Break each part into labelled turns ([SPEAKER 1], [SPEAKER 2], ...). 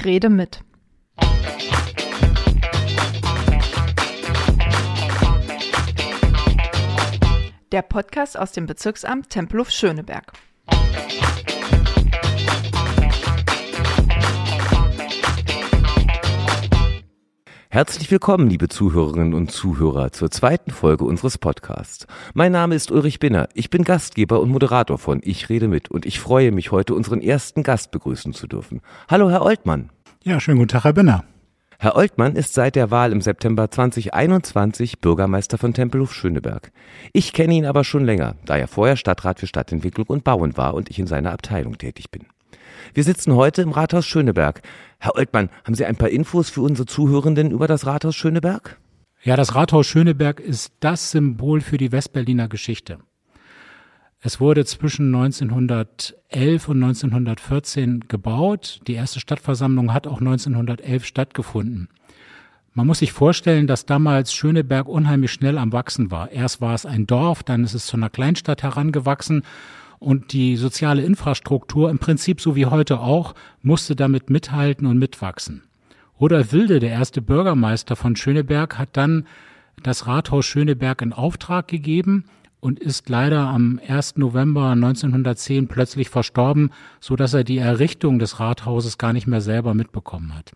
[SPEAKER 1] Ich rede mit. Der Podcast aus dem Bezirksamt Tempelhof-Schöneberg.
[SPEAKER 2] Herzlich willkommen, liebe Zuhörerinnen und Zuhörer, zur zweiten Folge unseres Podcasts. Mein Name ist Ulrich Binner. Ich bin Gastgeber und Moderator von Ich rede mit und ich freue mich, heute unseren ersten Gast begrüßen zu dürfen. Hallo, Herr Oltmann.
[SPEAKER 3] Ja, schönen guten Tag, Herr Binner.
[SPEAKER 2] Herr Oltmann ist seit der Wahl im September 2021 Bürgermeister von Tempelhof-Schöneberg. Ich kenne ihn aber schon länger, da er vorher Stadtrat für Stadtentwicklung und Bauen war und ich in seiner Abteilung tätig bin. Wir sitzen heute im Rathaus Schöneberg. Herr Oltmann, haben Sie ein paar Infos für unsere Zuhörenden über das Rathaus Schöneberg?
[SPEAKER 3] Ja, das Rathaus Schöneberg ist das Symbol für die Westberliner Geschichte. Es wurde zwischen 1911 und 1914 gebaut. Die erste Stadtversammlung hat auch 1911 stattgefunden. Man muss sich vorstellen, dass damals Schöneberg unheimlich schnell am Wachsen war. Erst war es ein Dorf, dann ist es zu einer Kleinstadt herangewachsen und die soziale Infrastruktur, im Prinzip so wie heute auch, musste damit mithalten und mitwachsen. Rudolf Wilde, der erste Bürgermeister von Schöneberg, hat dann das Rathaus Schöneberg in Auftrag gegeben und ist leider am 1. November 1910 plötzlich verstorben, so dass er die Errichtung des Rathauses gar nicht mehr selber mitbekommen hat.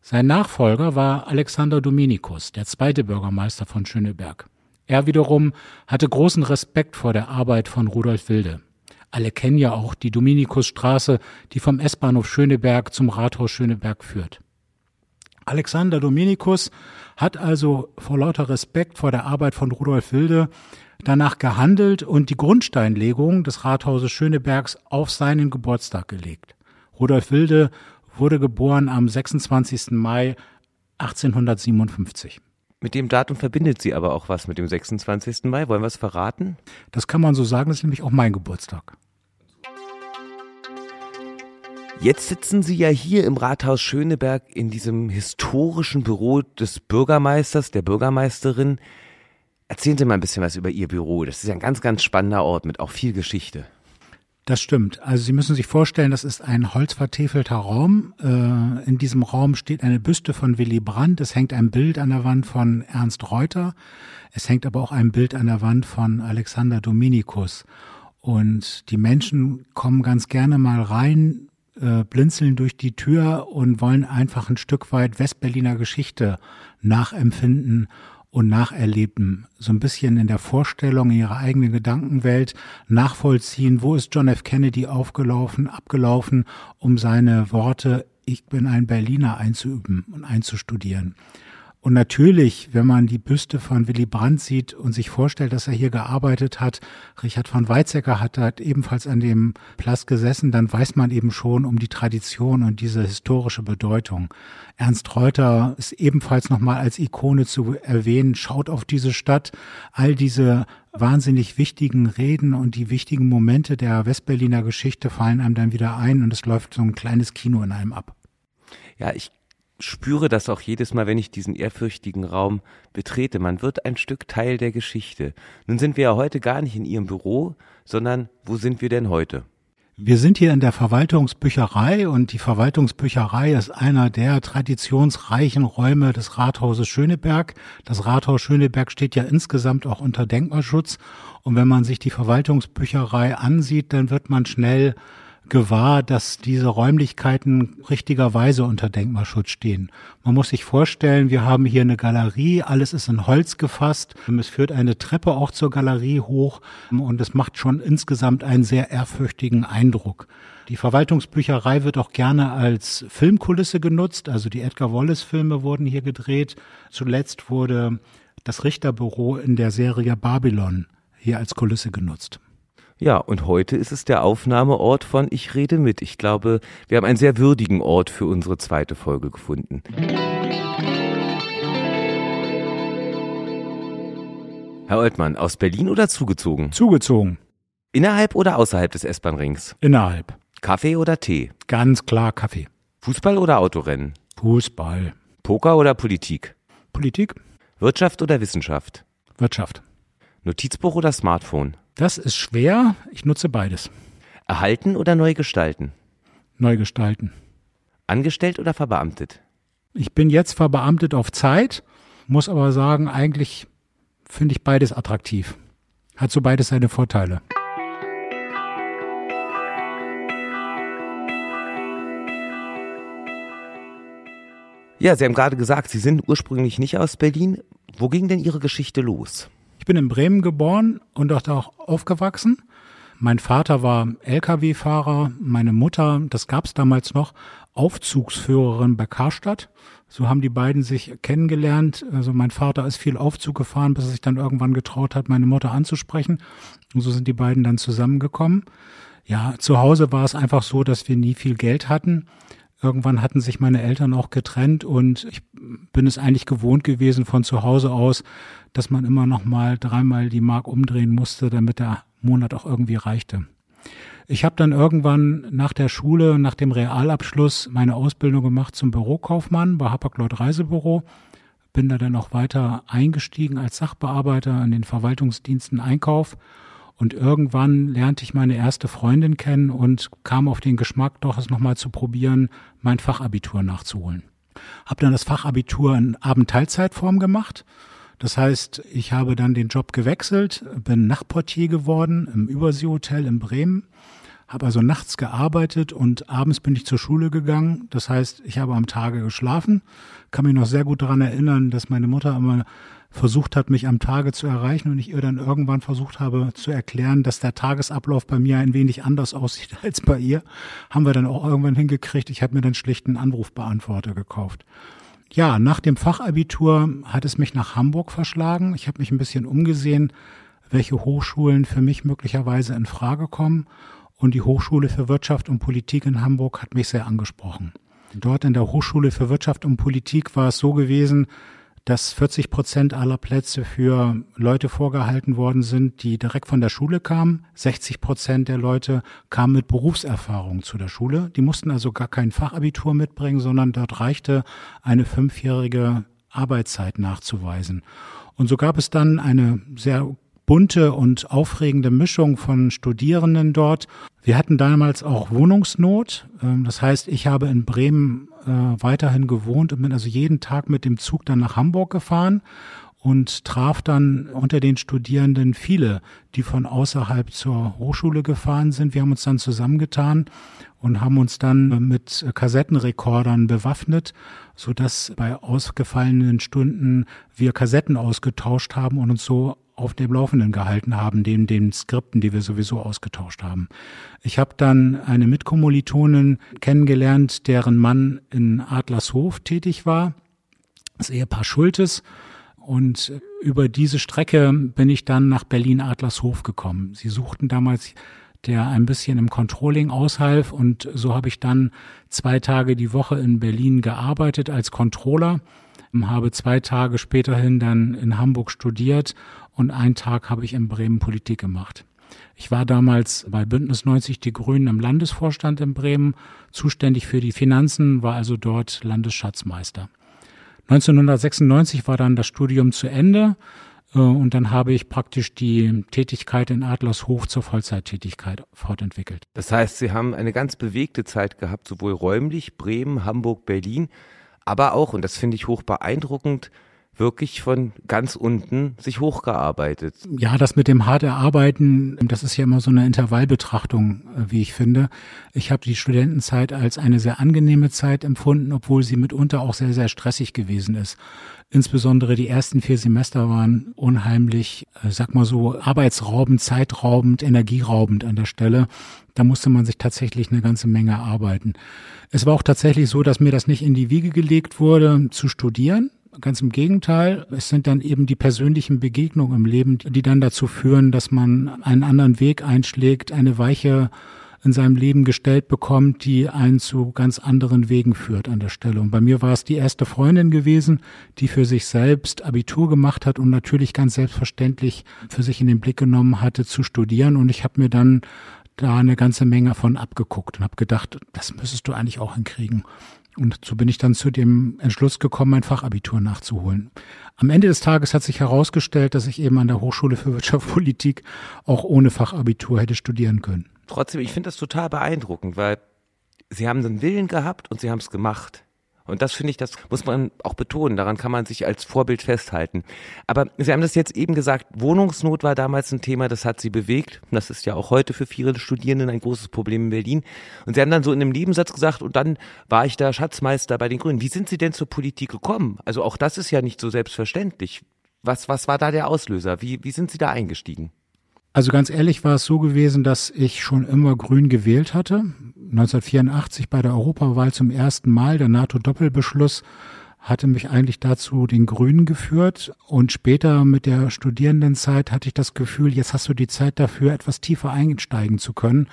[SPEAKER 3] Sein Nachfolger war Alexander Dominikus, der zweite Bürgermeister von Schöneberg. Er wiederum hatte großen Respekt vor der Arbeit von Rudolf Wilde. Alle kennen ja auch die Dominikusstraße, die vom S-Bahnhof Schöneberg zum Rathaus Schöneberg führt. Alexander Dominikus hat also vor lauter Respekt vor der Arbeit von Rudolf Wilde danach gehandelt und die Grundsteinlegung des Rathauses Schönebergs auf seinen Geburtstag gelegt. Rudolf Wilde wurde geboren am 26. Mai 1857.
[SPEAKER 2] Mit dem Datum verbindet sie aber auch was mit dem 26. Mai. Wollen wir es verraten?
[SPEAKER 3] Das kann man so sagen, das ist nämlich auch mein Geburtstag.
[SPEAKER 2] Jetzt sitzen Sie ja hier im Rathaus Schöneberg in diesem historischen Büro des Bürgermeisters, der Bürgermeisterin. Erzählen Sie mal ein bisschen was über Ihr Büro. Das ist ja ein ganz, ganz spannender Ort mit auch viel Geschichte.
[SPEAKER 3] Das stimmt. Also Sie müssen sich vorstellen, das ist ein holzvertäfelter Raum. Äh, in diesem Raum steht eine Büste von Willy Brandt. Es hängt ein Bild an der Wand von Ernst Reuter. Es hängt aber auch ein Bild an der Wand von Alexander Dominikus. Und die Menschen kommen ganz gerne mal rein, äh, blinzeln durch die Tür und wollen einfach ein Stück weit Westberliner Geschichte nachempfinden und nacherleben, so ein bisschen in der Vorstellung ihrer eigenen Gedankenwelt nachvollziehen, wo ist John F. Kennedy aufgelaufen, abgelaufen, um seine Worte Ich bin ein Berliner einzuüben und einzustudieren. Und natürlich, wenn man die Büste von Willy Brandt sieht und sich vorstellt, dass er hier gearbeitet hat, Richard von Weizsäcker hat da ebenfalls an dem Platz gesessen, dann weiß man eben schon um die Tradition und diese historische Bedeutung. Ernst Reuter ist ebenfalls nochmal als Ikone zu erwähnen. Schaut auf diese Stadt. All diese wahnsinnig wichtigen Reden und die wichtigen Momente der Westberliner Geschichte fallen einem dann wieder ein und es läuft so ein kleines Kino in einem ab.
[SPEAKER 2] Ja, ich spüre das auch jedes Mal, wenn ich diesen ehrfürchtigen Raum betrete. Man wird ein Stück Teil der Geschichte. Nun sind wir ja heute gar nicht in Ihrem Büro, sondern wo sind wir denn heute?
[SPEAKER 3] Wir sind hier in der Verwaltungsbücherei und die Verwaltungsbücherei ist einer der traditionsreichen Räume des Rathauses Schöneberg. Das Rathaus Schöneberg steht ja insgesamt auch unter Denkmalschutz und wenn man sich die Verwaltungsbücherei ansieht, dann wird man schnell gewahr, dass diese Räumlichkeiten richtigerweise unter Denkmalschutz stehen. Man muss sich vorstellen, wir haben hier eine Galerie, alles ist in Holz gefasst. Es führt eine Treppe auch zur Galerie hoch und es macht schon insgesamt einen sehr ehrfürchtigen Eindruck. Die Verwaltungsbücherei wird auch gerne als Filmkulisse genutzt, also die Edgar Wallace Filme wurden hier gedreht. Zuletzt wurde das Richterbüro in der Serie Babylon hier als Kulisse genutzt.
[SPEAKER 2] Ja, und heute ist es der Aufnahmeort von Ich rede mit. Ich glaube, wir haben einen sehr würdigen Ort für unsere zweite Folge gefunden. Herr Oltmann, aus Berlin oder zugezogen?
[SPEAKER 3] Zugezogen.
[SPEAKER 2] Innerhalb oder außerhalb des S-Bahn-Rings?
[SPEAKER 3] Innerhalb.
[SPEAKER 2] Kaffee oder Tee?
[SPEAKER 3] Ganz klar Kaffee.
[SPEAKER 2] Fußball oder Autorennen?
[SPEAKER 3] Fußball.
[SPEAKER 2] Poker oder Politik?
[SPEAKER 3] Politik?
[SPEAKER 2] Wirtschaft oder Wissenschaft?
[SPEAKER 3] Wirtschaft.
[SPEAKER 2] Notizbuch oder Smartphone?
[SPEAKER 3] Das ist schwer. Ich nutze beides.
[SPEAKER 2] Erhalten oder neu gestalten?
[SPEAKER 3] Neu gestalten.
[SPEAKER 2] Angestellt oder verbeamtet?
[SPEAKER 3] Ich bin jetzt verbeamtet auf Zeit, muss aber sagen, eigentlich finde ich beides attraktiv. Hat so beides seine Vorteile.
[SPEAKER 2] Ja, Sie haben gerade gesagt, Sie sind ursprünglich nicht aus Berlin. Wo ging denn Ihre Geschichte los?
[SPEAKER 3] Ich bin in Bremen geboren und dort auch aufgewachsen. Mein Vater war Lkw-Fahrer, meine Mutter, das gab es damals noch, Aufzugsführerin bei Karstadt. So haben die beiden sich kennengelernt. Also mein Vater ist viel Aufzug gefahren, bis er sich dann irgendwann getraut hat, meine Mutter anzusprechen. Und so sind die beiden dann zusammengekommen. Ja, zu Hause war es einfach so, dass wir nie viel Geld hatten. Irgendwann hatten sich meine Eltern auch getrennt und ich bin es eigentlich gewohnt gewesen von zu Hause aus, dass man immer noch mal dreimal die Mark umdrehen musste, damit der Monat auch irgendwie reichte. Ich habe dann irgendwann nach der Schule, nach dem Realabschluss meine Ausbildung gemacht zum Bürokaufmann bei Hapag-Lloyd Reisebüro. Bin da dann auch weiter eingestiegen als Sachbearbeiter in den Verwaltungsdiensten Einkauf und irgendwann lernte ich meine erste Freundin kennen und kam auf den Geschmack, doch es nochmal zu probieren, mein Fachabitur nachzuholen. Hab dann das Fachabitur in Abendteilzeitform gemacht. Das heißt, ich habe dann den Job gewechselt, bin Nachtportier geworden im Überseehotel in Bremen, habe also nachts gearbeitet und abends bin ich zur Schule gegangen. Das heißt, ich habe am Tage geschlafen. Kann mich noch sehr gut daran erinnern, dass meine Mutter immer versucht hat, mich am Tage zu erreichen und ich ihr dann irgendwann versucht habe zu erklären, dass der Tagesablauf bei mir ein wenig anders aussieht als bei ihr, haben wir dann auch irgendwann hingekriegt. Ich habe mir dann schlicht einen Anrufbeantworter gekauft. Ja, nach dem Fachabitur hat es mich nach Hamburg verschlagen. Ich habe mich ein bisschen umgesehen, welche Hochschulen für mich möglicherweise in Frage kommen. Und die Hochschule für Wirtschaft und Politik in Hamburg hat mich sehr angesprochen. Dort in der Hochschule für Wirtschaft und Politik war es so gewesen, dass 40 Prozent aller Plätze für Leute vorgehalten worden sind, die direkt von der Schule kamen. 60 Prozent der Leute kamen mit Berufserfahrung zu der Schule. Die mussten also gar kein Fachabitur mitbringen, sondern dort reichte eine fünfjährige Arbeitszeit nachzuweisen. Und so gab es dann eine sehr bunte und aufregende Mischung von Studierenden dort. Wir hatten damals auch Wohnungsnot. Ähm, das heißt, ich habe in Bremen äh, weiterhin gewohnt und bin also jeden Tag mit dem Zug dann nach Hamburg gefahren und traf dann unter den Studierenden viele, die von außerhalb zur Hochschule gefahren sind. Wir haben uns dann zusammengetan und haben uns dann mit Kassettenrekordern bewaffnet, so dass bei ausgefallenen Stunden wir Kassetten ausgetauscht haben und uns so auf dem Laufenden gehalten haben, den, den Skripten, die wir sowieso ausgetauscht haben. Ich habe dann eine Mitkommilitonin kennengelernt, deren Mann in Adlershof tätig war, das Ehepaar Schultes. Und über diese Strecke bin ich dann nach Berlin-Adlershof gekommen. Sie suchten damals der ein bisschen im Controlling aushalf und so habe ich dann zwei Tage die Woche in Berlin gearbeitet als Controller, habe zwei Tage späterhin dann in Hamburg studiert und einen Tag habe ich in Bremen Politik gemacht. Ich war damals bei Bündnis 90 Die Grünen im Landesvorstand in Bremen, zuständig für die Finanzen, war also dort Landesschatzmeister. 1996 war dann das Studium zu Ende äh, und dann habe ich praktisch die Tätigkeit in Adlershof zur Vollzeittätigkeit fortentwickelt.
[SPEAKER 2] Das heißt, Sie haben eine ganz bewegte Zeit gehabt, sowohl räumlich, Bremen, Hamburg, Berlin, aber auch, und das finde ich hoch beeindruckend, wirklich von ganz unten sich hochgearbeitet.
[SPEAKER 3] Ja, das mit dem hart erarbeiten, das ist ja immer so eine Intervallbetrachtung, äh, wie ich finde. Ich habe die Studentenzeit als eine sehr angenehme Zeit empfunden, obwohl sie mitunter auch sehr, sehr stressig gewesen ist. Insbesondere die ersten vier Semester waren unheimlich, äh, sag mal so, arbeitsraubend, zeitraubend, energieraubend an der Stelle. Da musste man sich tatsächlich eine ganze Menge arbeiten. Es war auch tatsächlich so, dass mir das nicht in die Wiege gelegt wurde, zu studieren. Ganz im Gegenteil, es sind dann eben die persönlichen Begegnungen im Leben, die dann dazu führen, dass man einen anderen Weg einschlägt, eine Weiche in seinem Leben gestellt bekommt, die einen zu ganz anderen Wegen führt an der Stelle. Und bei mir war es die erste Freundin gewesen, die für sich selbst Abitur gemacht hat und natürlich ganz selbstverständlich für sich in den Blick genommen hatte zu studieren. Und ich habe mir dann da eine ganze Menge von abgeguckt und habe gedacht, das müsstest du eigentlich auch hinkriegen. Und so bin ich dann zu dem Entschluss gekommen, mein Fachabitur nachzuholen. Am Ende des Tages hat sich herausgestellt, dass ich eben an der Hochschule für Wirtschaftspolitik auch ohne Fachabitur hätte studieren können.
[SPEAKER 2] Trotzdem, ich finde das total beeindruckend, weil Sie haben einen Willen gehabt und Sie haben es gemacht. Und das finde ich, das muss man auch betonen. Daran kann man sich als Vorbild festhalten. Aber Sie haben das jetzt eben gesagt, Wohnungsnot war damals ein Thema, das hat Sie bewegt. Das ist ja auch heute für viele Studierenden ein großes Problem in Berlin. Und Sie haben dann so in einem Nebensatz gesagt, und dann war ich da Schatzmeister bei den Grünen. Wie sind Sie denn zur Politik gekommen? Also auch das ist ja nicht so selbstverständlich. Was, was war da der Auslöser? Wie, wie sind Sie da eingestiegen?
[SPEAKER 3] Also ganz ehrlich war es so gewesen, dass ich schon immer grün gewählt hatte. 1984 bei der Europawahl zum ersten Mal, der NATO-Doppelbeschluss hatte mich eigentlich dazu den Grünen geführt und später mit der Studierendenzeit hatte ich das Gefühl, jetzt hast du die Zeit dafür, etwas tiefer einsteigen zu können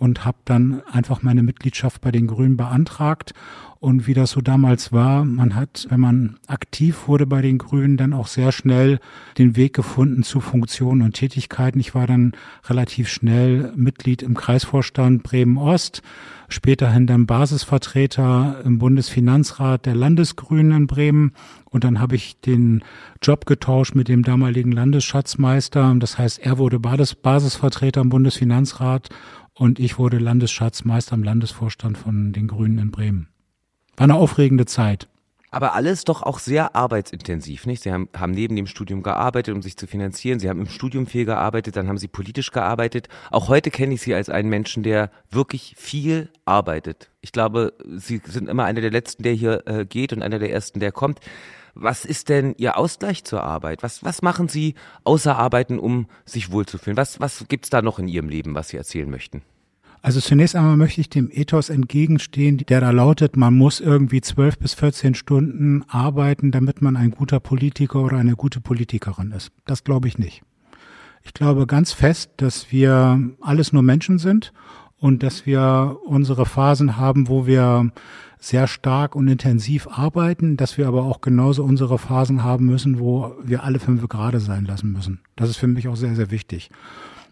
[SPEAKER 3] und habe dann einfach meine Mitgliedschaft bei den Grünen beantragt und wie das so damals war, man hat, wenn man aktiv wurde bei den Grünen, dann auch sehr schnell den Weg gefunden zu Funktionen und Tätigkeiten. Ich war dann relativ schnell Mitglied im Kreisvorstand Bremen Ost, späterhin dann Basisvertreter im Bundesfinanzrat der Landesgrünen in Bremen und dann habe ich den Job getauscht mit dem damaligen Landesschatzmeister. Das heißt, er wurde Basisvertreter im Bundesfinanzrat und ich wurde Landesschatzmeister im Landesvorstand von den Grünen in Bremen. War eine aufregende Zeit.
[SPEAKER 2] Aber alles doch auch sehr arbeitsintensiv, nicht? Sie haben, haben neben dem Studium gearbeitet, um sich zu finanzieren. Sie haben im Studium viel gearbeitet, dann haben Sie politisch gearbeitet. Auch heute kenne ich Sie als einen Menschen, der wirklich viel arbeitet. Ich glaube, Sie sind immer einer der Letzten, der hier äh, geht und einer der Ersten, der kommt. Was ist denn Ihr Ausgleich zur Arbeit? Was, was machen Sie außer Arbeiten, um sich wohlzufühlen? Was, was gibt's da noch in Ihrem Leben, was Sie erzählen möchten?
[SPEAKER 3] Also zunächst einmal möchte ich dem Ethos entgegenstehen, der da lautet, man muss irgendwie zwölf bis 14 Stunden arbeiten, damit man ein guter Politiker oder eine gute Politikerin ist. Das glaube ich nicht. Ich glaube ganz fest, dass wir alles nur Menschen sind und dass wir unsere Phasen haben, wo wir sehr stark und intensiv arbeiten, dass wir aber auch genauso unsere Phasen haben müssen, wo wir alle fünf gerade sein lassen müssen. Das ist für mich auch sehr, sehr wichtig.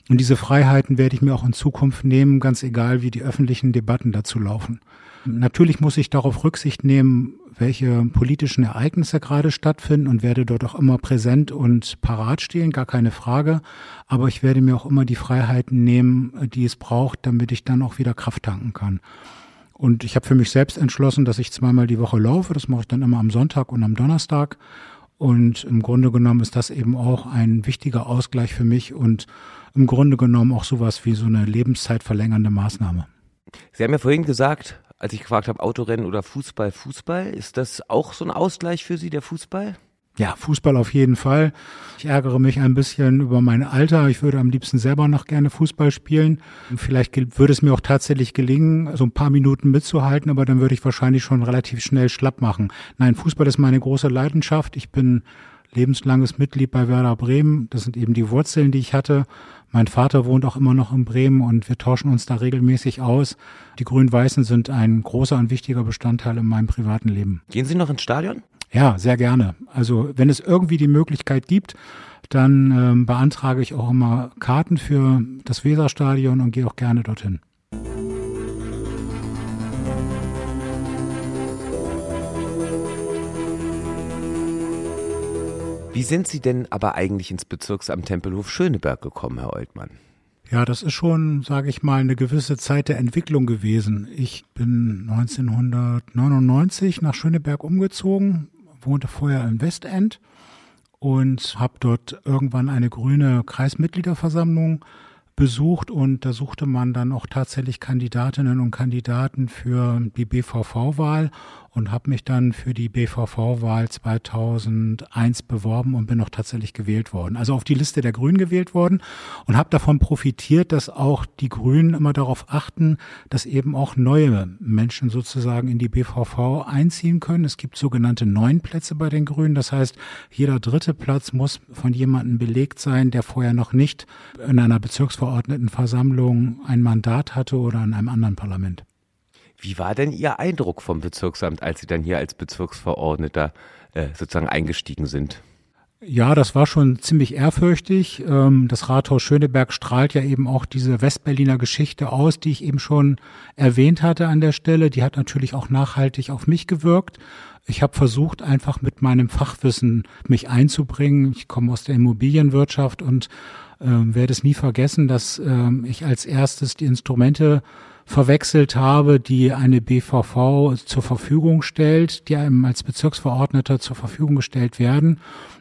[SPEAKER 3] Und diese Freiheiten werde ich mir auch in Zukunft nehmen, ganz egal, wie die öffentlichen Debatten dazu laufen. Natürlich muss ich darauf Rücksicht nehmen, welche politischen Ereignisse gerade stattfinden und werde dort auch immer präsent und parat stehen, gar keine Frage. Aber ich werde mir auch immer die Freiheiten nehmen, die es braucht, damit ich dann auch wieder Kraft tanken kann. Und ich habe für mich selbst entschlossen, dass ich zweimal die Woche laufe. Das mache ich dann immer am Sonntag und am Donnerstag. Und im Grunde genommen ist das eben auch ein wichtiger Ausgleich für mich und im Grunde genommen auch sowas wie so eine lebenszeitverlängernde Maßnahme.
[SPEAKER 2] Sie haben ja vorhin gesagt, als ich gefragt habe, Autorennen oder Fußball, Fußball, ist das auch so ein Ausgleich für Sie, der Fußball?
[SPEAKER 3] Ja, Fußball auf jeden Fall. Ich ärgere mich ein bisschen über mein Alter. Ich würde am liebsten selber noch gerne Fußball spielen. Vielleicht würde es mir auch tatsächlich gelingen, so ein paar Minuten mitzuhalten, aber dann würde ich wahrscheinlich schon relativ schnell schlapp machen. Nein, Fußball ist meine große Leidenschaft. Ich bin lebenslanges Mitglied bei Werder Bremen. Das sind eben die Wurzeln, die ich hatte. Mein Vater wohnt auch immer noch in Bremen und wir tauschen uns da regelmäßig aus. Die Grün-Weißen sind ein großer und wichtiger Bestandteil in meinem privaten Leben.
[SPEAKER 2] Gehen Sie noch ins Stadion?
[SPEAKER 3] Ja, sehr gerne. Also wenn es irgendwie die Möglichkeit gibt, dann ähm, beantrage ich auch immer Karten für das Weserstadion und gehe auch gerne dorthin.
[SPEAKER 2] Wie sind Sie denn aber eigentlich ins Bezirksamt Tempelhof Schöneberg gekommen, Herr Oltmann?
[SPEAKER 3] Ja, das ist schon, sage ich mal, eine gewisse Zeit der Entwicklung gewesen. Ich bin 1999 nach Schöneberg umgezogen, wohnte vorher im Westend und habe dort irgendwann eine grüne Kreismitgliederversammlung besucht und da suchte man dann auch tatsächlich Kandidatinnen und Kandidaten für die BVV-Wahl und habe mich dann für die BVV-Wahl 2001 beworben und bin auch tatsächlich gewählt worden. Also auf die Liste der Grünen gewählt worden und habe davon profitiert, dass auch die Grünen immer darauf achten, dass eben auch neue Menschen sozusagen in die BVV einziehen können. Es gibt sogenannte neun Plätze bei den Grünen. Das heißt, jeder dritte Platz muss von jemandem belegt sein, der vorher noch nicht in einer Bezirksverordnetenversammlung ein Mandat hatte oder in einem anderen Parlament.
[SPEAKER 2] Wie war denn Ihr Eindruck vom Bezirksamt, als Sie dann hier als Bezirksverordneter äh, sozusagen eingestiegen sind?
[SPEAKER 3] Ja, das war schon ziemlich ehrfürchtig. Ähm, das Rathaus Schöneberg strahlt ja eben auch diese Westberliner Geschichte aus, die ich eben schon erwähnt hatte an der Stelle. Die hat natürlich auch nachhaltig auf mich gewirkt. Ich habe versucht, einfach mit meinem Fachwissen mich einzubringen. Ich komme aus der Immobilienwirtschaft und äh, werde es nie vergessen, dass äh, ich als erstes die Instrumente verwechselt habe, die eine BVV zur Verfügung stellt, die einem als Bezirksverordneter zur Verfügung gestellt werden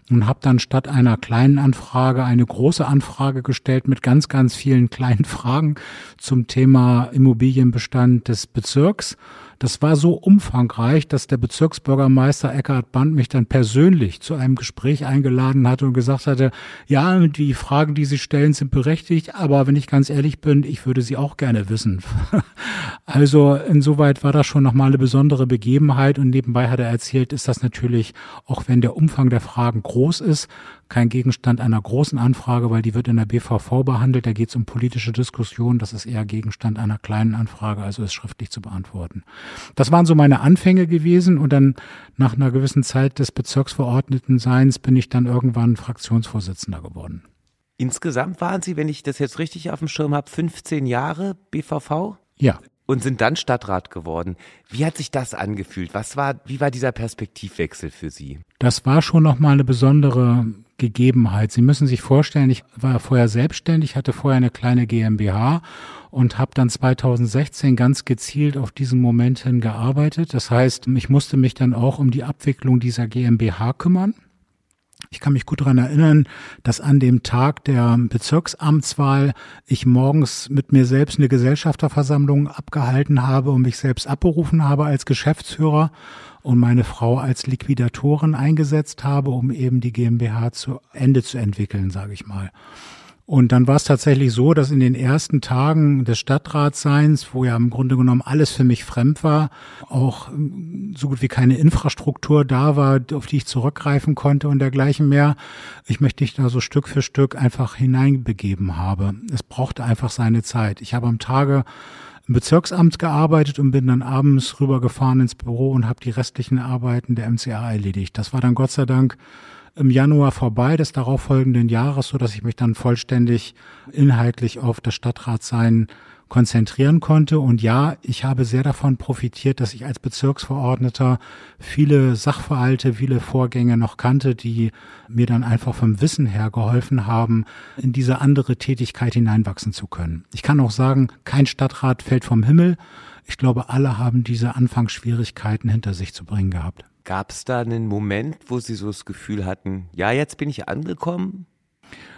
[SPEAKER 3] und habe dann statt einer kleinen Anfrage eine große Anfrage gestellt mit ganz, ganz vielen kleinen Fragen zum Thema Immobilienbestand des Bezirks das war so umfangreich, dass der Bezirksbürgermeister Eckhard Band mich dann persönlich zu einem Gespräch eingeladen hatte und gesagt hatte, ja, die Fragen, die Sie stellen, sind berechtigt, aber wenn ich ganz ehrlich bin, ich würde sie auch gerne wissen. also insoweit war das schon nochmal eine besondere Begebenheit und nebenbei hat er erzählt, ist das natürlich, auch wenn der Umfang der Fragen groß ist, kein Gegenstand einer großen Anfrage, weil die wird in der BVV behandelt. Da geht es um politische Diskussionen. Das ist eher Gegenstand einer kleinen Anfrage, also ist schriftlich zu beantworten. Das waren so meine Anfänge gewesen und dann nach einer gewissen Zeit des Bezirksverordnetenseins bin ich dann irgendwann Fraktionsvorsitzender geworden.
[SPEAKER 2] Insgesamt waren Sie, wenn ich das jetzt richtig auf dem Schirm habe, 15 Jahre BVV?
[SPEAKER 3] Ja
[SPEAKER 2] und sind dann Stadtrat geworden. Wie hat sich das angefühlt? Was war, wie war dieser Perspektivwechsel für Sie?
[SPEAKER 3] Das war schon nochmal eine besondere Gegebenheit. Sie müssen sich vorstellen, ich war vorher selbstständig, hatte vorher eine kleine GmbH und habe dann 2016 ganz gezielt auf diesen Moment hin gearbeitet. Das heißt, ich musste mich dann auch um die Abwicklung dieser GmbH kümmern. Ich kann mich gut daran erinnern, dass an dem Tag der Bezirksamtswahl ich morgens mit mir selbst eine Gesellschafterversammlung abgehalten habe und mich selbst abberufen habe als Geschäftsführer und meine Frau als Liquidatorin eingesetzt habe, um eben die GmbH zu Ende zu entwickeln, sage ich mal. Und dann war es tatsächlich so, dass in den ersten Tagen des Stadtratsseins, wo ja im Grunde genommen alles für mich fremd war, auch ähm, so gut wie keine Infrastruktur da war, auf die ich zurückgreifen konnte und dergleichen mehr, ich möchte mich da so Stück für Stück einfach hineinbegeben habe. Es brauchte einfach seine Zeit. Ich habe am Tage im Bezirksamt gearbeitet und bin dann abends rübergefahren ins Büro und habe die restlichen Arbeiten der MCA erledigt. Das war dann Gott sei Dank im Januar vorbei des darauffolgenden Jahres, so dass ich mich dann vollständig inhaltlich auf das Stadtratsein konzentrieren konnte. Und ja, ich habe sehr davon profitiert, dass ich als Bezirksverordneter viele Sachverhalte, viele Vorgänge noch kannte, die mir dann einfach vom Wissen her geholfen haben, in diese andere Tätigkeit hineinwachsen zu können. Ich kann auch sagen, kein Stadtrat fällt vom Himmel. Ich glaube, alle haben diese Anfangsschwierigkeiten hinter sich zu bringen gehabt.
[SPEAKER 2] Gab es da einen Moment, wo Sie so das Gefühl hatten, ja, jetzt bin ich angekommen?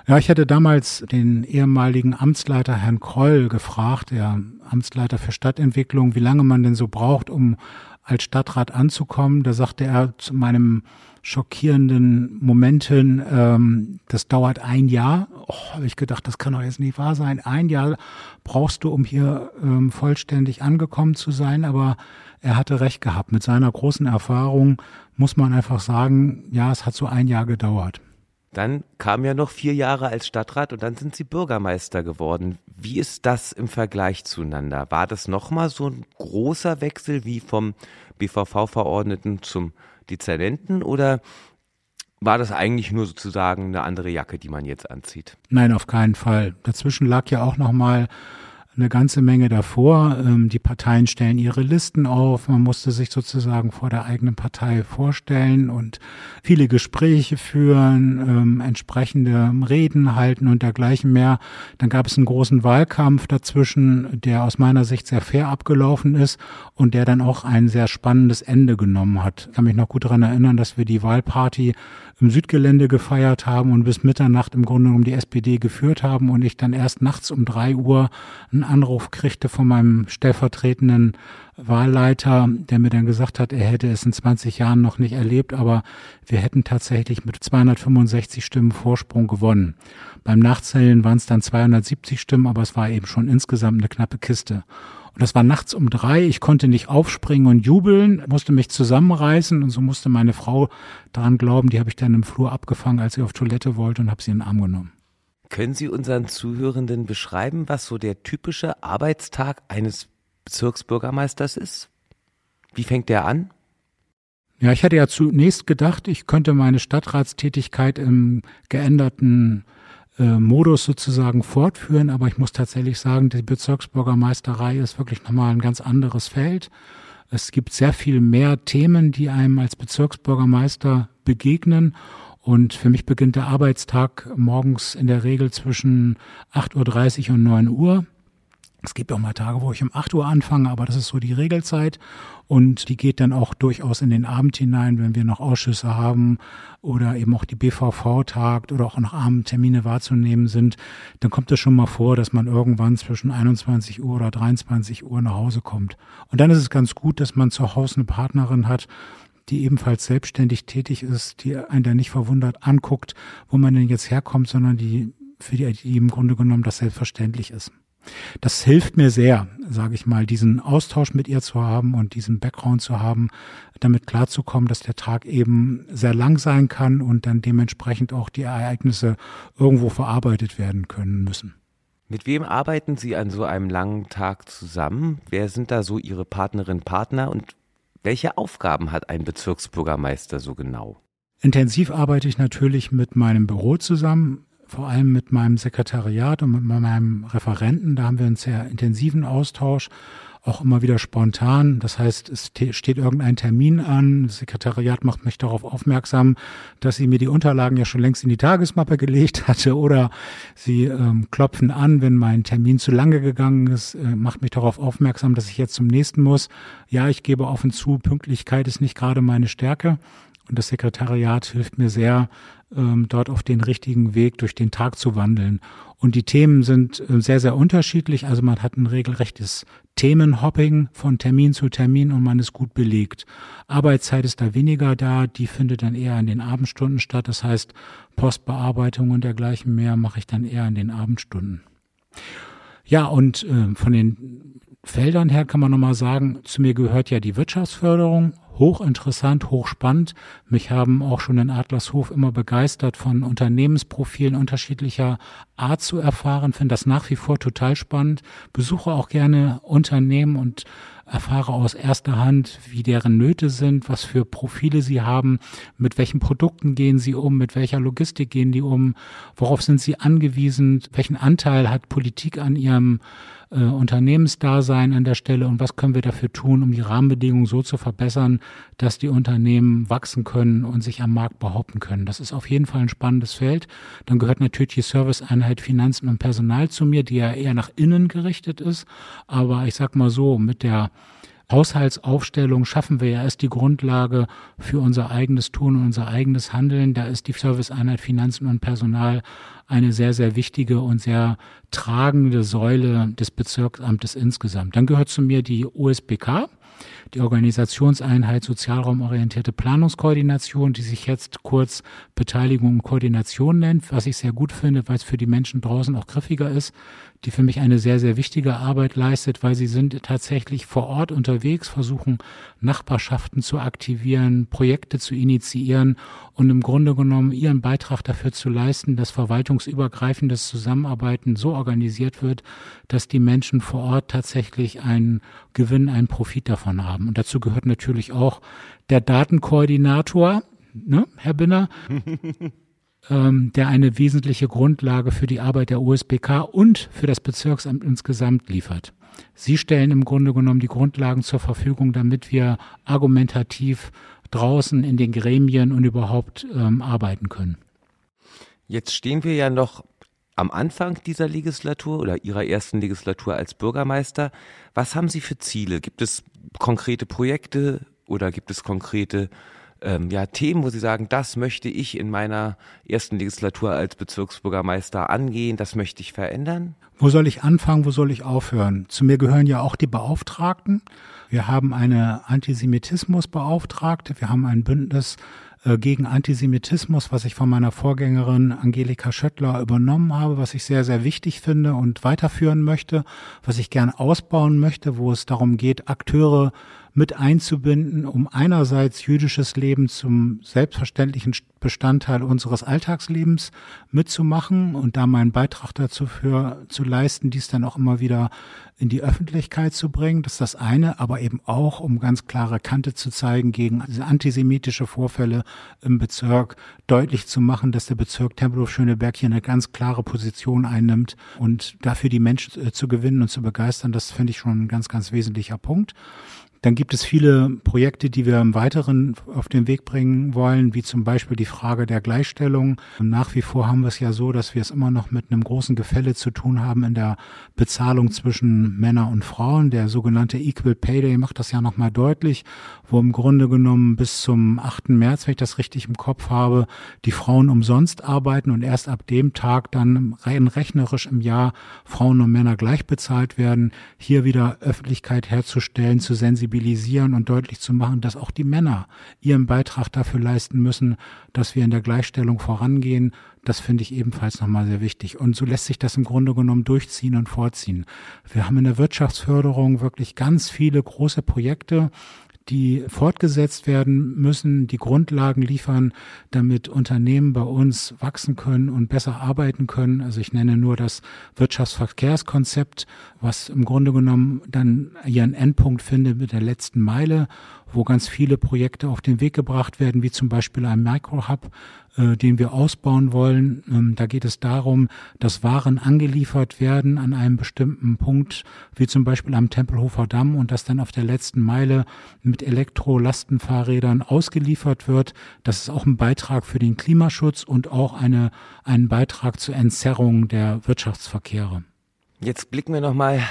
[SPEAKER 3] Ja, ich hatte damals den ehemaligen Amtsleiter Herrn Kroll gefragt, der Amtsleiter für Stadtentwicklung, wie lange man denn so braucht, um als Stadtrat anzukommen. Da sagte er zu meinem schockierenden Momenten, ähm, das dauert ein Jahr. Oh, habe ich gedacht, das kann doch jetzt nicht wahr sein. Ein Jahr brauchst du, um hier ähm, vollständig angekommen zu sein, aber er hatte recht gehabt. Mit seiner großen Erfahrung muss man einfach sagen, ja, es hat so ein Jahr gedauert.
[SPEAKER 2] Dann kam ja noch vier Jahre als Stadtrat und dann sind Sie Bürgermeister geworden. Wie ist das im Vergleich zueinander? War das nochmal so ein großer Wechsel wie vom BVV-Verordneten zum Dezernenten oder war das eigentlich nur sozusagen eine andere Jacke, die man jetzt anzieht?
[SPEAKER 3] Nein, auf keinen Fall. Dazwischen lag ja auch nochmal eine ganze Menge davor. Ähm, die Parteien stellen ihre Listen auf. Man musste sich sozusagen vor der eigenen Partei vorstellen und viele Gespräche führen, ähm, entsprechende Reden halten und dergleichen mehr. Dann gab es einen großen Wahlkampf dazwischen, der aus meiner Sicht sehr fair abgelaufen ist und der dann auch ein sehr spannendes Ende genommen hat. Ich kann mich noch gut daran erinnern, dass wir die Wahlparty im Südgelände gefeiert haben und bis Mitternacht im Grunde um die SPD geführt haben und ich dann erst nachts um drei Uhr einen Anruf kriegte von meinem stellvertretenden Wahlleiter, der mir dann gesagt hat, er hätte es in 20 Jahren noch nicht erlebt, aber wir hätten tatsächlich mit 265 Stimmen Vorsprung gewonnen. Beim Nachzählen waren es dann 270 Stimmen, aber es war eben schon insgesamt eine knappe Kiste. Und das war nachts um drei. Ich konnte nicht aufspringen und jubeln, musste mich zusammenreißen und so musste meine Frau daran glauben. Die habe ich dann im Flur abgefangen, als sie auf Toilette wollte und habe sie in den Arm genommen.
[SPEAKER 2] Können Sie unseren Zuhörenden beschreiben, was so der typische Arbeitstag eines Bezirksbürgermeisters ist? Wie fängt der an?
[SPEAKER 3] Ja, ich hatte ja zunächst gedacht, ich könnte meine Stadtratstätigkeit im geänderten äh, Modus sozusagen fortführen. Aber ich muss tatsächlich sagen, die Bezirksbürgermeisterei ist wirklich nochmal ein ganz anderes Feld. Es gibt sehr viel mehr Themen, die einem als Bezirksbürgermeister begegnen. Und für mich beginnt der Arbeitstag morgens in der Regel zwischen 8.30 Uhr und 9 Uhr. Es gibt auch mal Tage, wo ich um 8 Uhr anfange, aber das ist so die Regelzeit. Und die geht dann auch durchaus in den Abend hinein, wenn wir noch Ausschüsse haben oder eben auch die BVV tagt oder auch noch Abendtermine wahrzunehmen sind. Dann kommt es schon mal vor, dass man irgendwann zwischen 21 Uhr oder 23 Uhr nach Hause kommt. Und dann ist es ganz gut, dass man zu Hause eine Partnerin hat, die ebenfalls selbstständig tätig ist, die einen da nicht verwundert anguckt, wo man denn jetzt herkommt, sondern die für die, die im Grunde genommen das selbstverständlich ist. Das hilft mir sehr, sage ich mal, diesen Austausch mit ihr zu haben und diesen Background zu haben, damit klarzukommen, dass der Tag eben sehr lang sein kann und dann dementsprechend auch die Ereignisse irgendwo verarbeitet werden können müssen.
[SPEAKER 2] Mit wem arbeiten Sie an so einem langen Tag zusammen? Wer sind da so Ihre Partnerinnen, Partner und welche Aufgaben hat ein Bezirksbürgermeister so genau?
[SPEAKER 3] Intensiv arbeite ich natürlich mit meinem Büro zusammen vor allem mit meinem Sekretariat und mit meinem Referenten, da haben wir einen sehr intensiven Austausch, auch immer wieder spontan. Das heißt, es steht irgendein Termin an, das Sekretariat macht mich darauf aufmerksam, dass sie mir die Unterlagen ja schon längst in die Tagesmappe gelegt hatte oder sie ähm, klopfen an, wenn mein Termin zu lange gegangen ist, äh, macht mich darauf aufmerksam, dass ich jetzt zum nächsten muss. Ja, ich gebe offen zu, Pünktlichkeit ist nicht gerade meine Stärke. Und das Sekretariat hilft mir sehr, ähm, dort auf den richtigen Weg durch den Tag zu wandeln. Und die Themen sind äh, sehr, sehr unterschiedlich. Also man hat ein regelrechtes Themenhopping von Termin zu Termin und man ist gut belegt. Arbeitszeit ist da weniger da, die findet dann eher in den Abendstunden statt. Das heißt, Postbearbeitung und dergleichen mehr mache ich dann eher in den Abendstunden. Ja, und äh, von den Feldern her kann man nochmal sagen, zu mir gehört ja die Wirtschaftsförderung hochinteressant, hochspannend. Mich haben auch schon in Adlershof immer begeistert, von Unternehmensprofilen unterschiedlicher Art zu erfahren. Finde das nach wie vor total spannend. Besuche auch gerne Unternehmen und erfahre aus erster Hand, wie deren Nöte sind, was für Profile sie haben, mit welchen Produkten gehen sie um, mit welcher Logistik gehen die um, worauf sind sie angewiesen, welchen Anteil hat Politik an ihrem äh, Unternehmensdasein an der Stelle und was können wir dafür tun, um die Rahmenbedingungen so zu verbessern, dass die Unternehmen wachsen können und sich am Markt behaupten können. Das ist auf jeden Fall ein spannendes Feld. Dann gehört natürlich die Serviceeinheit Finanzen und Personal zu mir, die ja eher nach innen gerichtet ist. Aber ich sag mal so, mit der Haushaltsaufstellung schaffen wir ja erst die Grundlage für unser eigenes Tun und unser eigenes Handeln. Da ist die Serviceeinheit Finanzen und Personal eine sehr, sehr wichtige und sehr tragende Säule des Bezirksamtes insgesamt. Dann gehört zu mir die USBK die Organisationseinheit Sozialraumorientierte Planungskoordination, die sich jetzt kurz Beteiligung und Koordination nennt, was ich sehr gut finde, weil es für die Menschen draußen auch griffiger ist, die für mich eine sehr, sehr wichtige Arbeit leistet, weil sie sind tatsächlich vor Ort unterwegs, versuchen Nachbarschaften zu aktivieren, Projekte zu initiieren und im Grunde genommen ihren Beitrag dafür zu leisten, dass verwaltungsübergreifendes Zusammenarbeiten so organisiert wird, dass die Menschen vor Ort tatsächlich einen Gewinn, einen Profit davon haben. Und dazu gehört natürlich auch der Datenkoordinator, ne, Herr Binner, ähm, der eine wesentliche Grundlage für die Arbeit der USBK und für das Bezirksamt insgesamt liefert. Sie stellen im Grunde genommen die Grundlagen zur Verfügung, damit wir argumentativ draußen in den Gremien und überhaupt ähm, arbeiten können.
[SPEAKER 2] Jetzt stehen wir ja noch am Anfang dieser Legislatur oder Ihrer ersten Legislatur als Bürgermeister. Was haben Sie für Ziele? Gibt es konkrete Projekte oder gibt es konkrete ähm, ja, Themen, wo Sie sagen, das möchte ich in meiner ersten Legislatur als Bezirksbürgermeister angehen, das möchte ich verändern?
[SPEAKER 3] Wo soll ich anfangen, wo soll ich aufhören? Zu mir gehören ja auch die Beauftragten. Wir haben eine Antisemitismusbeauftragte, wir haben ein Bündnis äh, gegen Antisemitismus, was ich von meiner Vorgängerin Angelika Schöttler übernommen habe, was ich sehr, sehr wichtig finde und weiterführen möchte, was ich gern ausbauen möchte, wo es darum geht, Akteure mit einzubinden, um einerseits jüdisches Leben zum selbstverständlichen Bestandteil unseres Alltagslebens mitzumachen und da meinen Beitrag dazu für, zu leisten, dies dann auch immer wieder in die Öffentlichkeit zu bringen. Das ist das eine, aber eben auch, um ganz klare Kante zu zeigen gegen antisemitische Vorfälle im Bezirk, deutlich zu machen, dass der Bezirk Tempelhof-Schöneberg hier eine ganz klare Position einnimmt und dafür die Menschen äh, zu gewinnen und zu begeistern, das finde ich schon ein ganz, ganz wesentlicher Punkt. Dann gibt es viele Projekte, die wir im Weiteren auf den Weg bringen wollen, wie zum Beispiel die Frage der Gleichstellung. Nach wie vor haben wir es ja so, dass wir es immer noch mit einem großen Gefälle zu tun haben in der Bezahlung zwischen Männern und Frauen. Der sogenannte Equal Pay Day macht das ja nochmal deutlich, wo im Grunde genommen bis zum 8. März, wenn ich das richtig im Kopf habe, die Frauen umsonst arbeiten und erst ab dem Tag dann rein rechnerisch im Jahr Frauen und Männer gleich bezahlt werden. Hier wieder Öffentlichkeit herzustellen, zu sensibilisieren sensibilisieren und deutlich zu machen, dass auch die Männer ihren Beitrag dafür leisten müssen, dass wir in der Gleichstellung vorangehen. Das finde ich ebenfalls nochmal sehr wichtig. Und so lässt sich das im Grunde genommen durchziehen und vorziehen. Wir haben in der Wirtschaftsförderung wirklich ganz viele große Projekte, die fortgesetzt werden müssen, die Grundlagen liefern, damit Unternehmen bei uns wachsen können und besser arbeiten können. Also ich nenne nur das Wirtschaftsverkehrskonzept, was im Grunde genommen dann ihren Endpunkt findet mit der letzten Meile, wo ganz viele Projekte auf den Weg gebracht werden, wie zum Beispiel ein Microhub, äh, den wir ausbauen wollen. Ähm, da geht es darum, dass Waren angeliefert werden an einem bestimmten Punkt, wie zum Beispiel am Tempelhofer Damm und das dann auf der letzten Meile mit Elektro-Lastenfahrrädern ausgeliefert wird. Das ist auch ein Beitrag für den Klimaschutz und auch eine, ein Beitrag zur Entzerrung der Wirtschaftsverkehre.
[SPEAKER 2] Jetzt blicken wir nochmal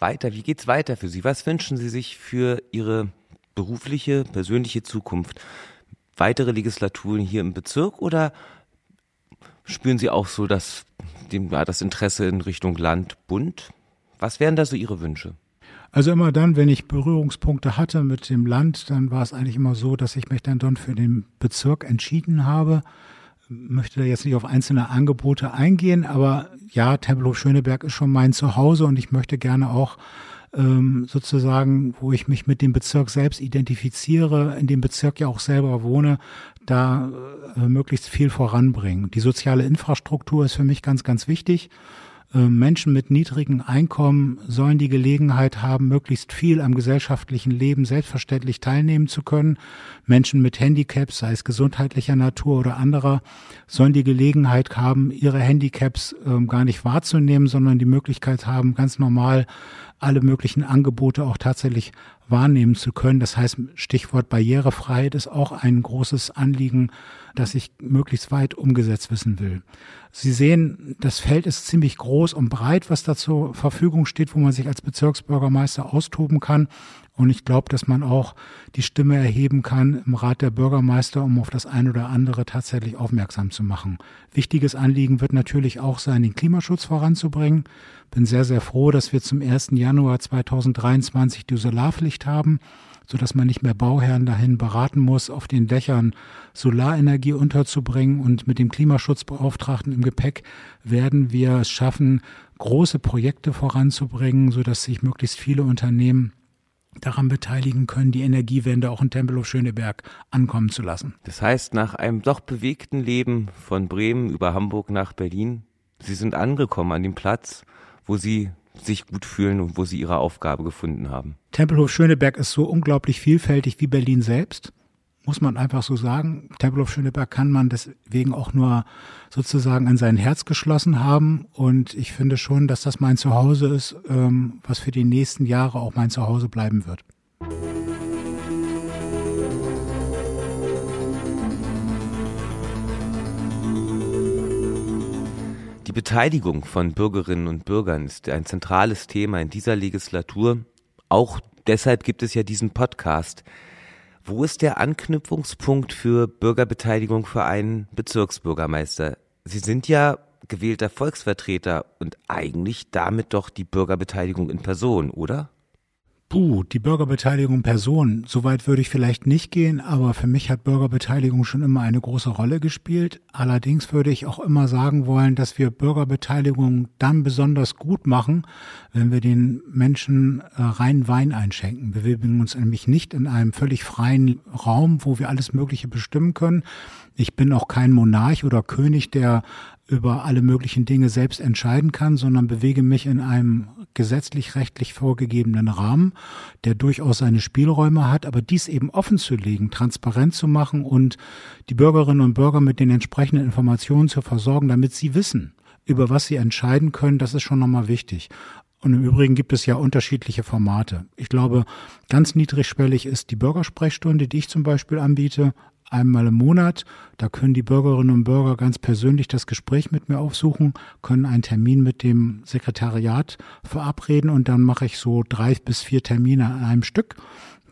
[SPEAKER 2] weiter. Wie geht's weiter für Sie? Was wünschen Sie sich für Ihre berufliche, persönliche Zukunft? weitere Legislaturen hier im Bezirk oder spüren Sie auch so ja, das Interesse in Richtung Land, Bund? Was wären da so Ihre Wünsche?
[SPEAKER 3] Also immer dann, wenn ich Berührungspunkte hatte mit dem Land, dann war es eigentlich immer so, dass ich mich dann dort für den Bezirk entschieden habe. Möchte da jetzt nicht auf einzelne Angebote eingehen, aber ja, Tempelhof Schöneberg ist schon mein Zuhause und ich möchte gerne auch ähm, sozusagen, wo ich mich mit dem Bezirk selbst identifiziere, in dem Bezirk ja auch selber wohne, da äh, möglichst viel voranbringen. Die soziale Infrastruktur ist für mich ganz, ganz wichtig. Ähm, Menschen mit niedrigen Einkommen sollen die Gelegenheit haben, möglichst viel am gesellschaftlichen Leben selbstverständlich teilnehmen zu können. Menschen mit Handicaps, sei es gesundheitlicher Natur oder anderer, sollen die Gelegenheit haben, ihre Handicaps äh, gar nicht wahrzunehmen, sondern die Möglichkeit haben, ganz normal alle möglichen Angebote auch tatsächlich wahrnehmen zu können. Das heißt, Stichwort Barrierefreiheit ist auch ein großes Anliegen, das ich möglichst weit umgesetzt wissen will. Sie sehen, das Feld ist ziemlich groß und breit, was da zur Verfügung steht, wo man sich als Bezirksbürgermeister austoben kann. Und ich glaube, dass man auch die Stimme erheben kann im Rat der Bürgermeister, um auf das eine oder andere tatsächlich aufmerksam zu machen. Wichtiges Anliegen wird natürlich auch sein, den Klimaschutz voranzubringen. Bin sehr, sehr froh, dass wir zum 1. Januar 2023 die Solarpflicht haben, so dass man nicht mehr Bauherren dahin beraten muss, auf den Dächern Solarenergie unterzubringen. Und mit dem Klimaschutzbeauftragten im Gepäck werden wir es schaffen, große Projekte voranzubringen, so dass sich möglichst viele Unternehmen daran beteiligen können, die Energiewende auch in Tempelhof Schöneberg ankommen zu lassen.
[SPEAKER 2] Das heißt, nach einem doch bewegten Leben von Bremen über Hamburg nach Berlin, Sie sind angekommen an dem Platz, wo Sie sich gut fühlen und wo Sie Ihre Aufgabe gefunden haben.
[SPEAKER 3] Tempelhof Schöneberg ist so unglaublich vielfältig wie Berlin selbst muss man einfach so sagen. Tempelhof Schöneberg kann man deswegen auch nur sozusagen an sein Herz geschlossen haben. Und ich finde schon, dass das mein Zuhause ist, ähm, was für die nächsten Jahre auch mein Zuhause bleiben wird.
[SPEAKER 2] Die Beteiligung von Bürgerinnen und Bürgern ist ein zentrales Thema in dieser Legislatur. Auch deshalb gibt es ja diesen Podcast, wo ist der Anknüpfungspunkt für Bürgerbeteiligung für einen Bezirksbürgermeister? Sie sind ja gewählter Volksvertreter und eigentlich damit doch die Bürgerbeteiligung in Person, oder?
[SPEAKER 3] Puh, die Bürgerbeteiligung Person, soweit würde ich vielleicht nicht gehen, aber für mich hat Bürgerbeteiligung schon immer eine große Rolle gespielt. Allerdings würde ich auch immer sagen wollen, dass wir Bürgerbeteiligung dann besonders gut machen, wenn wir den Menschen äh, reinen Wein einschenken. Wir bewegen uns nämlich nicht in einem völlig freien Raum, wo wir alles Mögliche bestimmen können. Ich bin auch kein Monarch oder König, der über alle möglichen Dinge selbst entscheiden kann, sondern bewege mich in einem gesetzlich-rechtlich vorgegebenen Rahmen, der durchaus seine Spielräume hat, aber dies eben offen zu legen, transparent zu machen und die Bürgerinnen und Bürger mit den entsprechenden Informationen zu versorgen, damit sie wissen, über was sie entscheiden können, das ist schon nochmal wichtig. Und im Übrigen gibt es ja unterschiedliche Formate. Ich glaube, ganz niedrigschwellig ist die Bürgersprechstunde, die ich zum Beispiel anbiete, einmal im Monat. Da können die Bürgerinnen und Bürger ganz persönlich das Gespräch mit mir aufsuchen, können einen Termin mit dem Sekretariat verabreden und dann mache ich so drei bis vier Termine an einem Stück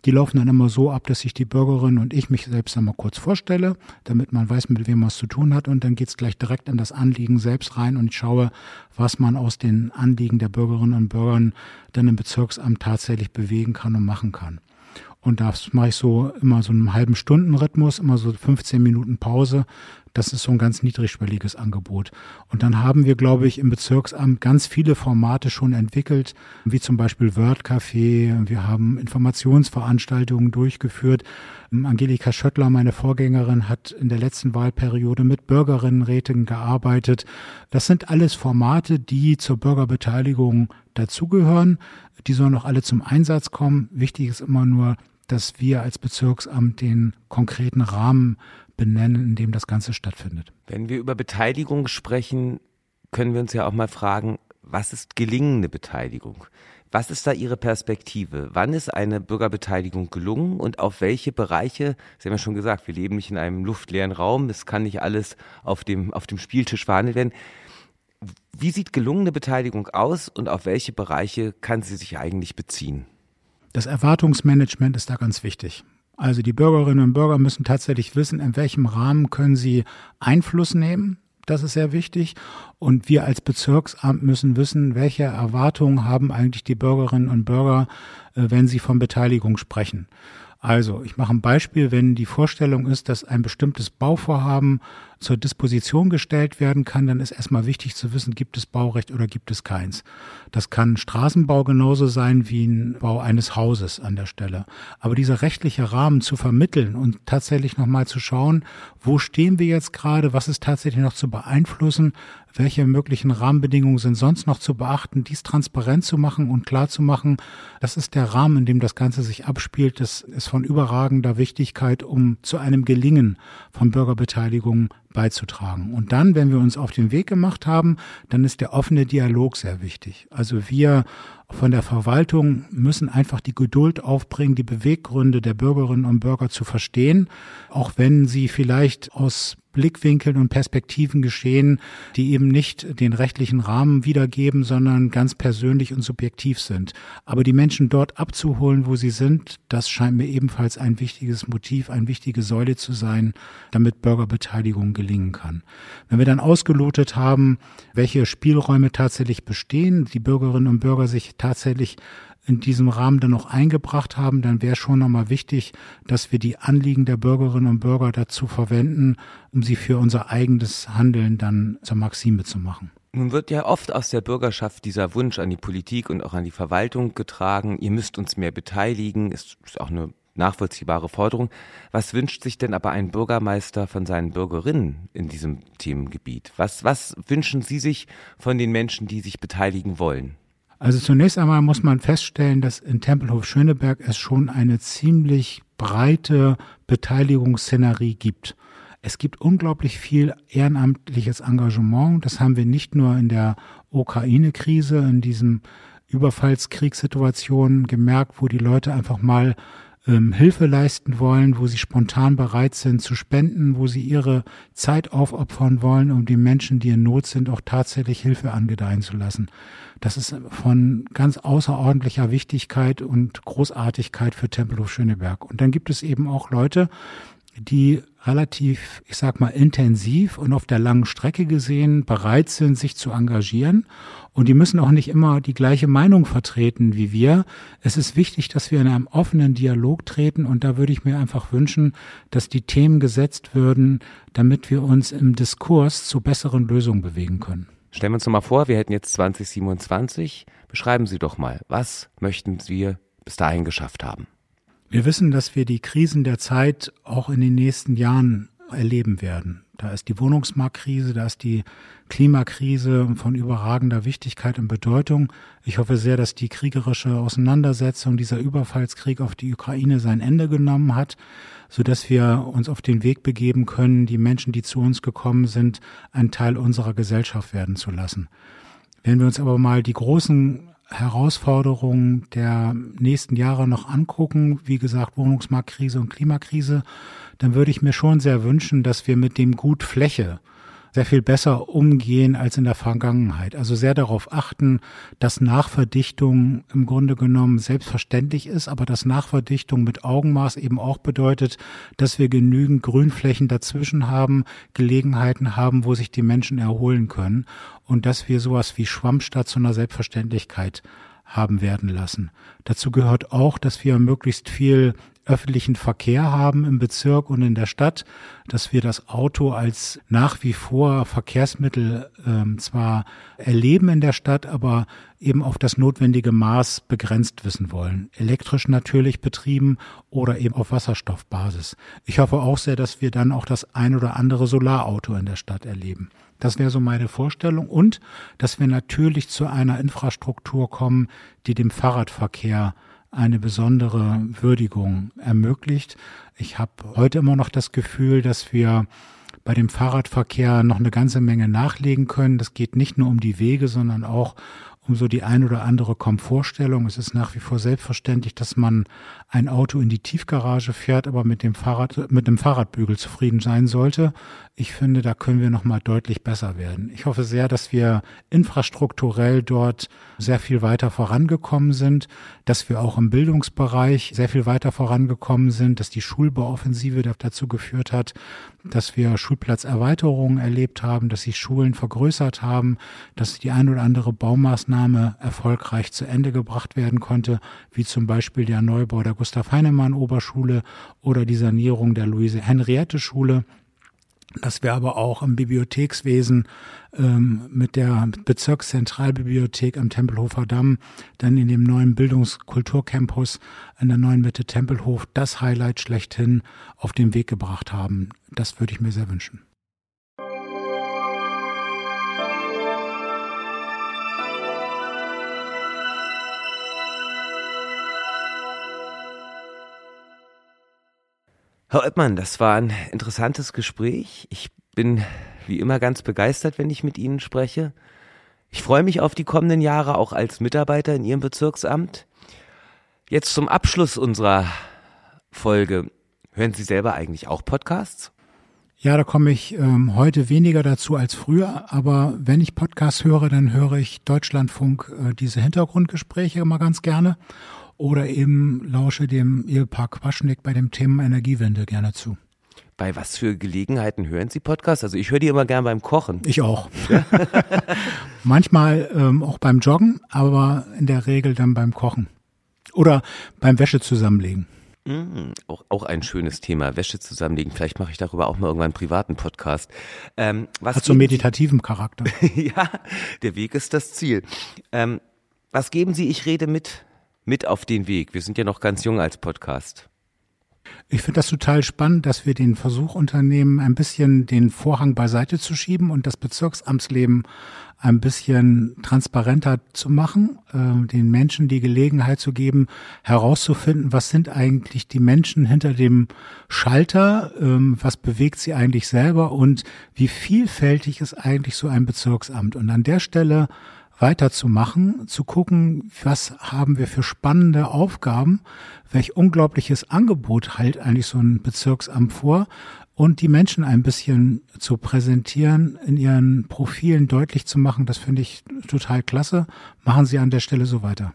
[SPEAKER 3] die laufen dann immer so ab, dass sich die Bürgerin und ich mich selbst einmal kurz vorstelle, damit man weiß, mit wem man es zu tun hat. Und dann geht's gleich direkt in das Anliegen selbst rein und ich schaue, was man aus den Anliegen der Bürgerinnen und Bürgern dann im Bezirksamt tatsächlich bewegen kann und machen kann. Und das mache ich so immer so einen halben Stunden Rhythmus, immer so 15 Minuten Pause, das ist so ein ganz niedrigschwelliges Angebot. Und dann haben wir, glaube ich, im Bezirksamt ganz viele Formate schon entwickelt, wie zum Beispiel Word Café. Wir haben Informationsveranstaltungen durchgeführt. Angelika Schöttler, meine Vorgängerin, hat in der letzten Wahlperiode mit Bürgerinnenräten gearbeitet. Das sind alles Formate, die zur Bürgerbeteiligung dazugehören. Die sollen auch alle zum Einsatz kommen. Wichtig ist immer nur, dass wir als Bezirksamt den konkreten Rahmen benennen, in dem das Ganze stattfindet.
[SPEAKER 2] Wenn wir über Beteiligung sprechen, können wir uns ja auch mal fragen, was ist gelingende Beteiligung? Was ist da Ihre Perspektive? Wann ist eine Bürgerbeteiligung gelungen und auf welche Bereiche? Sie haben ja schon gesagt, wir leben nicht in einem luftleeren Raum. Es kann nicht alles auf dem, auf dem Spieltisch verhandelt werden. Wie sieht gelungene Beteiligung aus und auf welche Bereiche kann sie sich eigentlich beziehen?
[SPEAKER 3] Das Erwartungsmanagement ist da ganz wichtig. Also die Bürgerinnen und Bürger müssen tatsächlich wissen, in welchem Rahmen können sie Einfluss nehmen. Das ist sehr wichtig. Und wir als Bezirksamt müssen wissen, welche Erwartungen haben eigentlich die Bürgerinnen und Bürger, äh, wenn sie von Beteiligung sprechen. Also, ich mache ein Beispiel, wenn die Vorstellung ist, dass ein bestimmtes Bauvorhaben zur Disposition gestellt werden kann, dann ist erstmal wichtig zu wissen, gibt es Baurecht oder gibt es keins. Das kann Straßenbau genauso sein wie ein Bau eines Hauses an der Stelle. Aber dieser rechtliche Rahmen zu vermitteln und tatsächlich nochmal zu schauen, wo stehen wir jetzt gerade, was ist tatsächlich noch zu beeinflussen, welche möglichen Rahmenbedingungen sind sonst noch zu beachten, dies transparent zu machen und klar zu machen, das ist der Rahmen, in dem das Ganze sich abspielt. Das ist von überragender Wichtigkeit, um zu einem Gelingen von Bürgerbeteiligung beizutragen. Und dann, wenn wir uns auf den Weg gemacht haben, dann ist der offene Dialog sehr wichtig. Also wir von der Verwaltung müssen einfach die Geduld aufbringen, die Beweggründe der Bürgerinnen und Bürger zu verstehen, auch wenn sie vielleicht aus Blickwinkeln und Perspektiven geschehen, die eben nicht den rechtlichen Rahmen wiedergeben, sondern ganz persönlich und subjektiv sind. Aber die Menschen dort abzuholen, wo sie sind, das scheint mir ebenfalls ein wichtiges Motiv, eine wichtige Säule zu sein, damit Bürgerbeteiligung gelingen kann. Wenn wir dann ausgelotet haben, welche Spielräume tatsächlich bestehen, die Bürgerinnen und Bürger sich tatsächlich in diesem Rahmen dann noch eingebracht haben, dann wäre schon nochmal wichtig, dass wir die Anliegen der Bürgerinnen und Bürger dazu verwenden, um sie für unser eigenes Handeln dann zur Maxime zu machen.
[SPEAKER 2] Nun wird ja oft aus der Bürgerschaft dieser Wunsch an die Politik und auch an die Verwaltung getragen, ihr müsst uns mehr beteiligen, ist auch eine nachvollziehbare Forderung. Was wünscht sich denn aber ein Bürgermeister von seinen Bürgerinnen in diesem Themengebiet? Was, was wünschen Sie sich von den Menschen, die sich beteiligen wollen?
[SPEAKER 3] Also zunächst einmal muss man feststellen, dass in Tempelhof Schöneberg es schon eine ziemlich breite Beteiligungsszenerie gibt. Es gibt unglaublich viel ehrenamtliches Engagement. Das haben wir nicht nur in der Ukraine-Krise, in diesem Überfallskriegssituation gemerkt, wo die Leute einfach mal ähm, Hilfe leisten wollen, wo sie spontan bereit sind zu spenden, wo sie ihre Zeit aufopfern wollen, um den Menschen, die in Not sind, auch tatsächlich Hilfe angedeihen zu lassen. Das ist von ganz außerordentlicher Wichtigkeit und Großartigkeit für Tempelhof Schöneberg. Und dann gibt es eben auch Leute, die relativ, ich sag mal, intensiv und auf der langen Strecke gesehen bereit sind, sich zu engagieren. Und die müssen auch nicht immer die gleiche Meinung vertreten wie wir. Es ist wichtig, dass wir in einem offenen Dialog treten. Und da würde ich mir einfach wünschen, dass die Themen gesetzt würden, damit wir uns im Diskurs zu besseren Lösungen bewegen können.
[SPEAKER 2] Stellen wir uns noch mal vor, wir hätten jetzt 2027. Beschreiben Sie doch mal, was möchten Sie bis dahin geschafft haben?
[SPEAKER 3] Wir wissen, dass wir die Krisen der Zeit auch in den nächsten Jahren erleben werden. Da ist die Wohnungsmarktkrise, da ist die Klimakrise von überragender Wichtigkeit und Bedeutung. Ich hoffe sehr, dass die kriegerische Auseinandersetzung, dieser Überfallskrieg auf die Ukraine sein Ende genommen hat, so dass wir uns auf den Weg begeben können, die Menschen, die zu uns gekommen sind, ein Teil unserer Gesellschaft werden zu lassen. Wenn wir uns aber mal die großen Herausforderungen der nächsten Jahre noch angucken, wie gesagt Wohnungsmarktkrise und Klimakrise, dann würde ich mir schon sehr wünschen, dass wir mit dem Gut Fläche sehr viel besser umgehen als in der Vergangenheit. Also sehr darauf achten, dass Nachverdichtung im Grunde genommen selbstverständlich ist, aber dass Nachverdichtung mit Augenmaß eben auch bedeutet, dass wir genügend Grünflächen dazwischen haben, Gelegenheiten haben, wo sich die Menschen erholen können und dass wir sowas wie Schwammstadt zu einer Selbstverständlichkeit haben werden lassen. Dazu gehört auch, dass wir möglichst viel öffentlichen Verkehr haben im Bezirk und in der Stadt, dass wir das Auto als nach wie vor Verkehrsmittel ähm, zwar erleben in der Stadt, aber eben auf das notwendige Maß begrenzt wissen wollen. Elektrisch natürlich betrieben oder eben auf Wasserstoffbasis. Ich hoffe auch sehr, dass wir dann auch das ein oder andere Solarauto in der Stadt erleben. Das wäre so meine Vorstellung und dass wir natürlich zu einer Infrastruktur kommen, die dem Fahrradverkehr eine besondere Würdigung ermöglicht. Ich habe heute immer noch das Gefühl, dass wir bei dem Fahrradverkehr noch eine ganze Menge nachlegen können. Das geht nicht nur um die Wege, sondern auch um so die ein oder andere Komfortstellung. Es ist nach wie vor selbstverständlich, dass man ein Auto in die Tiefgarage fährt, aber mit dem Fahrrad, mit dem Fahrradbügel zufrieden sein sollte. Ich finde, da können wir noch mal deutlich besser werden. Ich hoffe sehr, dass wir infrastrukturell dort sehr viel weiter vorangekommen sind, dass wir auch im Bildungsbereich sehr viel weiter vorangekommen sind, dass die Schulbauoffensive dazu geführt hat, dass wir Schulplatzerweiterungen erlebt haben, dass sich Schulen vergrößert haben, dass die ein oder andere Baumaßnahme erfolgreich zu Ende gebracht werden konnte, wie zum Beispiel der Neubau der Gustav Heinemann Oberschule oder die Sanierung der Luise Henriette Schule dass wir aber auch im Bibliothekswesen ähm, mit der Bezirkszentralbibliothek am Tempelhofer Damm, dann in dem neuen Bildungskulturcampus an der neuen Mitte Tempelhof das Highlight schlechthin auf den Weg gebracht haben. Das würde ich mir sehr wünschen.
[SPEAKER 2] Herr Oeppmann, das war ein interessantes Gespräch. Ich bin wie immer ganz begeistert, wenn ich mit Ihnen spreche. Ich freue mich auf die kommenden Jahre auch als Mitarbeiter in Ihrem Bezirksamt. Jetzt zum Abschluss unserer Folge. Hören Sie selber eigentlich auch Podcasts?
[SPEAKER 3] Ja, da komme ich ähm, heute weniger dazu als früher, aber wenn ich Podcasts höre, dann höre ich Deutschlandfunk äh, diese Hintergrundgespräche immer ganz gerne oder eben lausche dem Ehepaar Quaschnick bei dem Thema Energiewende gerne zu.
[SPEAKER 2] Bei was für Gelegenheiten hören Sie Podcasts? Also ich höre die immer gern beim Kochen.
[SPEAKER 3] Ich auch. Manchmal ähm, auch beim Joggen, aber in der Regel dann beim Kochen. Oder beim Wäsche zusammenlegen.
[SPEAKER 2] Mm, auch, auch ein schönes Thema, Wäsche zusammenlegen. Vielleicht mache ich darüber auch mal irgendwann einen privaten Podcast.
[SPEAKER 3] Ähm, was Hat so meditativen Charakter.
[SPEAKER 2] ja, der Weg ist das Ziel. Ähm, was geben Sie, ich rede mit mit auf den Weg? Wir sind ja noch ganz jung als Podcast.
[SPEAKER 3] Ich finde das total spannend, dass wir den Versuch unternehmen, ein bisschen den Vorhang beiseite zu schieben und das Bezirksamtsleben ein bisschen transparenter zu machen, äh, den Menschen die Gelegenheit zu geben, herauszufinden, was sind eigentlich die Menschen hinter dem Schalter, ähm, was bewegt sie eigentlich selber und wie vielfältig ist eigentlich so ein Bezirksamt. Und an der Stelle weiterzumachen, zu gucken, was haben wir für spannende Aufgaben, welch unglaubliches Angebot halt eigentlich so ein Bezirksamt vor und die Menschen ein bisschen zu präsentieren, in ihren Profilen deutlich zu machen, das finde ich total klasse. Machen Sie an der Stelle so weiter.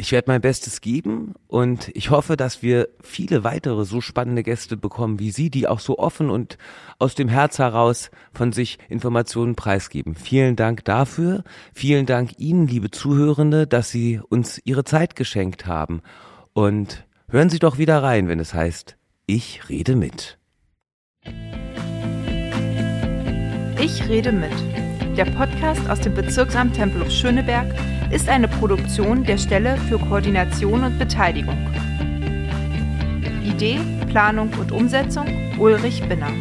[SPEAKER 2] Ich werde mein Bestes geben und ich hoffe, dass wir viele weitere so spannende Gäste bekommen wie Sie, die auch so offen und aus dem Herz heraus von sich Informationen preisgeben. Vielen Dank dafür. Vielen Dank Ihnen, liebe Zuhörende, dass Sie uns Ihre Zeit geschenkt haben. Und hören Sie doch wieder rein, wenn es heißt, ich rede mit.
[SPEAKER 1] Ich rede mit. Der Podcast aus dem Bezirksamt Tempelhof-Schöneberg ist eine Produktion der Stelle für Koordination und Beteiligung. Idee, Planung und Umsetzung Ulrich Binner.